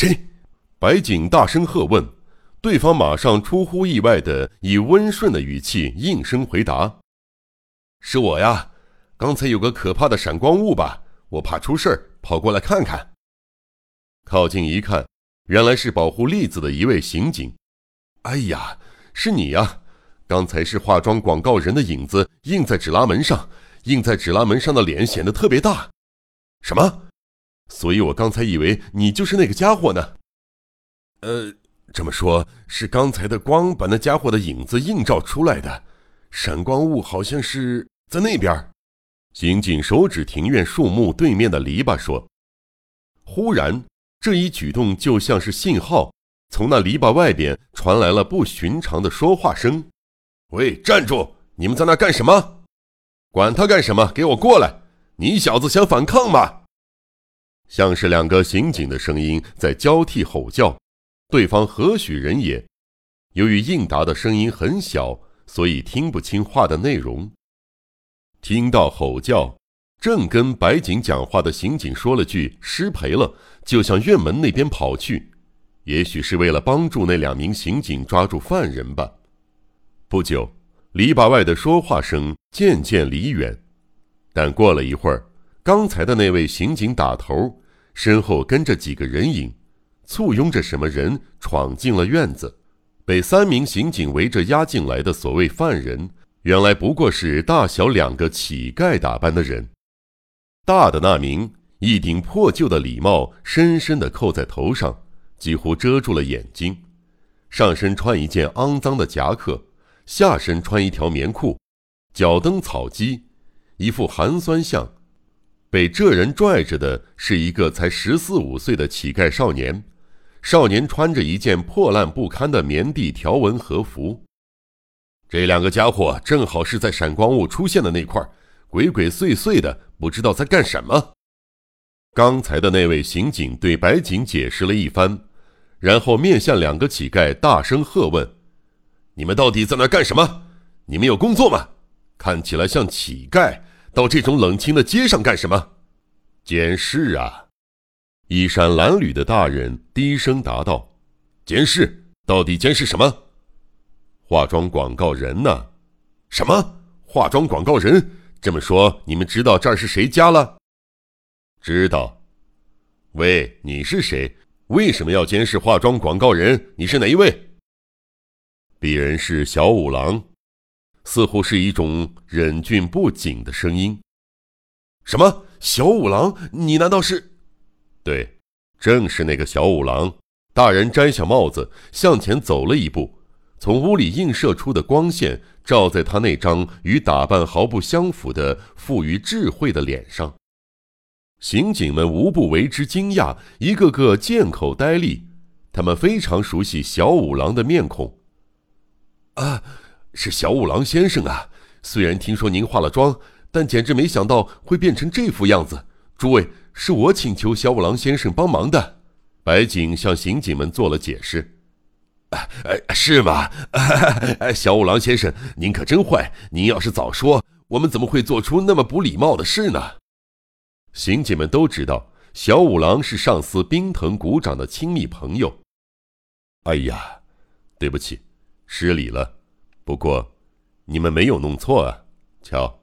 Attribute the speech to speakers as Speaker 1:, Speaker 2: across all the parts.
Speaker 1: 谁？白景大声喝问。对方马上出乎意外的以温顺的语气应声回答：“是我呀，刚才有个可怕的闪光物吧，我怕出事儿，跑过来看看。”靠近一看，原来是保护栗子的一位刑警。哎呀，是你呀！刚才是化妆广告人的影子印在纸拉门上，印在纸拉门上的脸显得特别大。什么？所以我刚才以为你就是那个家伙呢。呃。这么说，是刚才的光把那家伙的影子映照出来的，闪光物好像是在那边。刑警手指庭院树木对面的篱笆说：“忽然，这一举动就像是信号，从那篱笆外边传来了不寻常的说话声。喂，站住！你们在那干什么？管他干什么，给我过来！你小子想反抗吗？”像是两个刑警的声音在交替吼叫。对方何许人也？由于应答的声音很小，所以听不清话的内容。听到吼叫，正跟白景讲话的刑警说了句“失陪了”，就向院门那边跑去。也许是为了帮助那两名刑警抓住犯人吧。不久，篱笆外的说话声渐渐离远，但过了一会儿，刚才的那位刑警打头，身后跟着几个人影。簇拥着什么人闯进了院子，被三名刑警围着押进来的所谓犯人，原来不过是大小两个乞丐打扮的人。大的那名一顶破旧的礼帽深深地扣在头上，几乎遮住了眼睛，上身穿一件肮脏的夹克，下身穿一条棉裤，脚蹬草屐，一副寒酸相。被这人拽着的是一个才十四五岁的乞丐少年。少年穿着一件破烂不堪的棉地条纹和服。这两个家伙正好是在闪光物出现的那块，鬼鬼祟祟的，不知道在干什么。刚才的那位刑警对白景解释了一番，然后面向两个乞丐大声喝问：“你们到底在那干什么？你们有工作吗？看起来像乞丐，到这种冷清的街上干什么？监视啊！”衣衫褴褛的大人低声答道：“监视？到底监视什么？化妆广告人呢？什么化妆广告人？这么说，你们知道这儿是谁家了？知道。喂，你是谁？为什么要监视化妆广告人？你是哪一位？鄙人是小五郎，似乎是一种忍俊不禁的声音。什么？小五郎？你难道是？”对，正是那个小五郎。大人摘下帽子，向前走了一步，从屋里映射出的光线照在他那张与打扮毫不相符的富于智慧的脸上。刑警们无不为之惊讶，一个个见口呆立。他们非常熟悉小五郎的面孔。啊，是小五郎先生啊！虽然听说您化了妆，但简直没想到会变成这副样子。诸位。是我请求小五郎先生帮忙的，白景向刑警们做了解释。是吗？小五郎先生，您可真坏！您要是早说，我们怎么会做出那么不礼貌的事呢？刑警们都知道，小五郎是上司冰藤股长的亲密朋友。哎呀，对不起，失礼了。不过，你们没有弄错啊！瞧，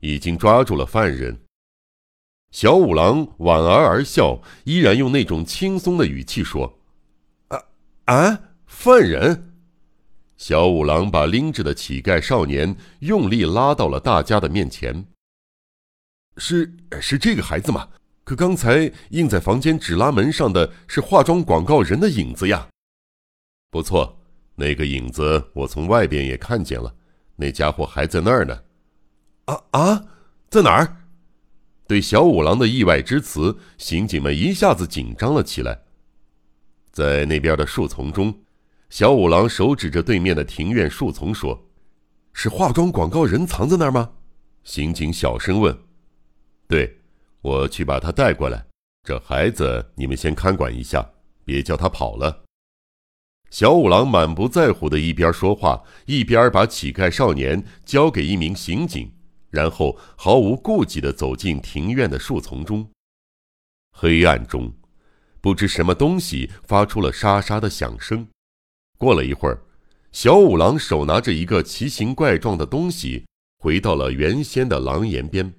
Speaker 1: 已经抓住了犯人。小五郎莞尔而笑，依然用那种轻松的语气说：“啊啊，犯人！”小五郎把拎着的乞丐少年用力拉到了大家的面前。“是是这个孩子吗？可刚才印在房间纸拉门上的是化妆广告人的影子呀。”“不错，那个影子我从外边也看见了，那家伙还在那儿呢。”“啊啊，在哪儿？”对小五郎的意外之词，刑警们一下子紧张了起来。在那边的树丛中，小五郎手指着对面的庭院树丛说：“是化妆广告人藏在那儿吗？”刑警小声问。“对，我去把他带过来。这孩子你们先看管一下，别叫他跑了。”小五郎满不在乎的一边说话，一边把乞丐少年交给一名刑警。然后毫无顾忌地走进庭院的树丛中。黑暗中，不知什么东西发出了沙沙的响声。过了一会儿，小五郎手拿着一个奇形怪状的东西，回到了原先的廊檐边。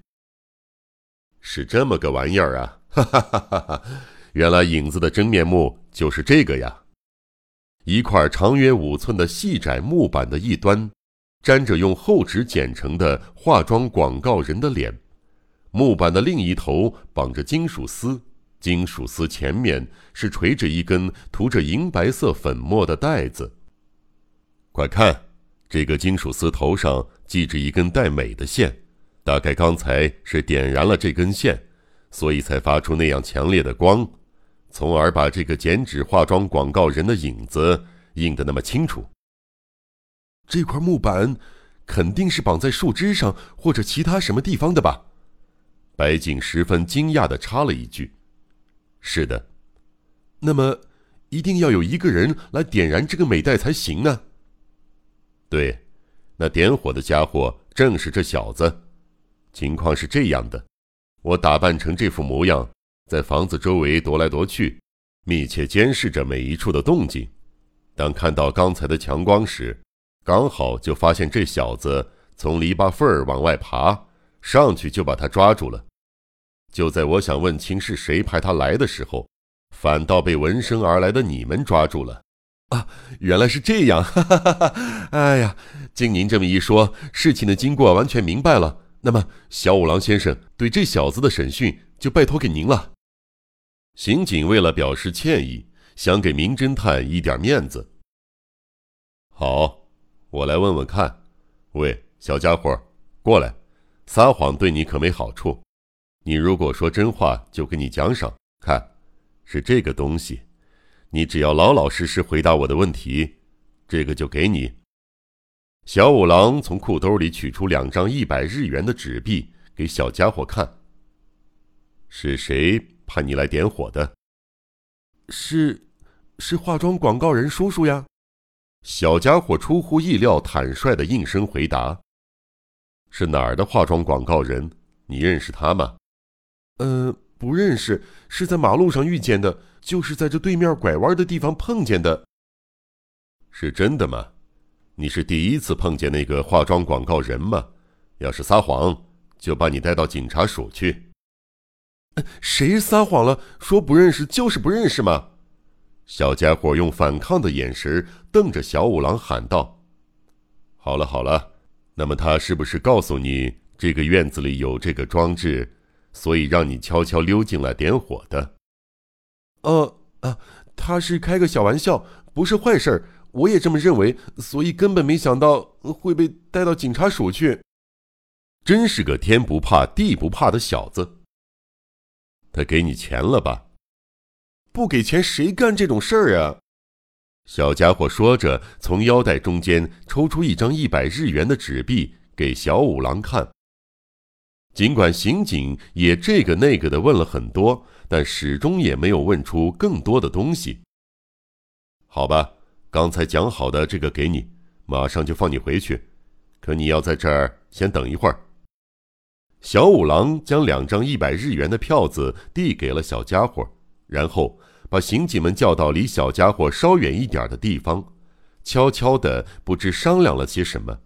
Speaker 1: 是这么个玩意儿啊！哈哈哈哈哈！原来影子的真面目就是这个呀！一块长约五寸的细窄木板的一端，粘着用厚纸剪成的化妆广告人的脸；木板的另一头绑着金属丝，金属丝前面是垂着一根涂着银白色粉末的带子。快看，这个金属丝头上系着一根带美的线，大概刚才是点燃了这根线。所以才发出那样强烈的光，从而把这个剪纸化妆广告人的影子印得那么清楚。这块木板肯定是绑在树枝上或者其他什么地方的吧？白景十分惊讶的插了一句：“是的，那么一定要有一个人来点燃这个美带才行呢。”对，那点火的家伙正是这小子。情况是这样的。我打扮成这副模样，在房子周围踱来踱去，密切监视着每一处的动静。当看到刚才的强光时，刚好就发现这小子从篱笆缝儿往外爬，上去就把他抓住了。就在我想问清是谁派他来的时候，反倒被闻声而来的你们抓住了。啊，原来是这样！哈哈哈哈哎呀，经您这么一说，事情的经过完全明白了。那么，小五郎先生对这小子的审讯就拜托给您了。刑警为了表示歉意，想给名侦探一点面子。好，我来问问看。喂，小家伙，过来，撒谎对你可没好处。你如果说真话，就给你奖赏。看，是这个东西，你只要老老实实回答我的问题，这个就给你。小五郎从裤兜里取出两张一百日元的纸币，给小家伙看。是谁派你来点火的？是，是化妆广告人叔叔呀。小家伙出乎意料坦率的应声回答：“是哪儿的化妆广告人？你认识他吗？”“呃，不认识，是在马路上遇见的，就是在这对面拐弯的地方碰见的。”“是真的吗？”你是第一次碰见那个化妆广告人吗？要是撒谎，就把你带到警察署去。谁撒谎了？说不认识就是不认识吗？小家伙用反抗的眼神瞪着小五郎喊道：“好了好了，那么他是不是告诉你这个院子里有这个装置，所以让你悄悄溜进来点火的？”呃啊，他是开个小玩笑，不是坏事儿。我也这么认为，所以根本没想到会被带到警察署去。真是个天不怕地不怕的小子。他给你钱了吧？不给钱谁干这种事儿呀？小家伙说着，从腰带中间抽出一张一百日元的纸币给小五郎看。尽管刑警也这个那个的问了很多，但始终也没有问出更多的东西。好吧。刚才讲好的这个给你，马上就放你回去。可你要在这儿先等一会儿。小五郎将两张一百日元的票子递给了小家伙，然后把刑警们叫到离小家伙稍远一点的地方，悄悄的不知商量了些什么。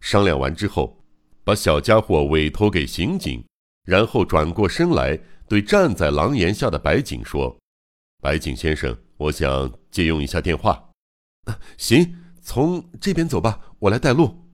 Speaker 1: 商量完之后，把小家伙委托给刑警，然后转过身来对站在廊檐下的白景说：“白井先生，我想借用一下电话。”啊行，从这边走吧，我来带路。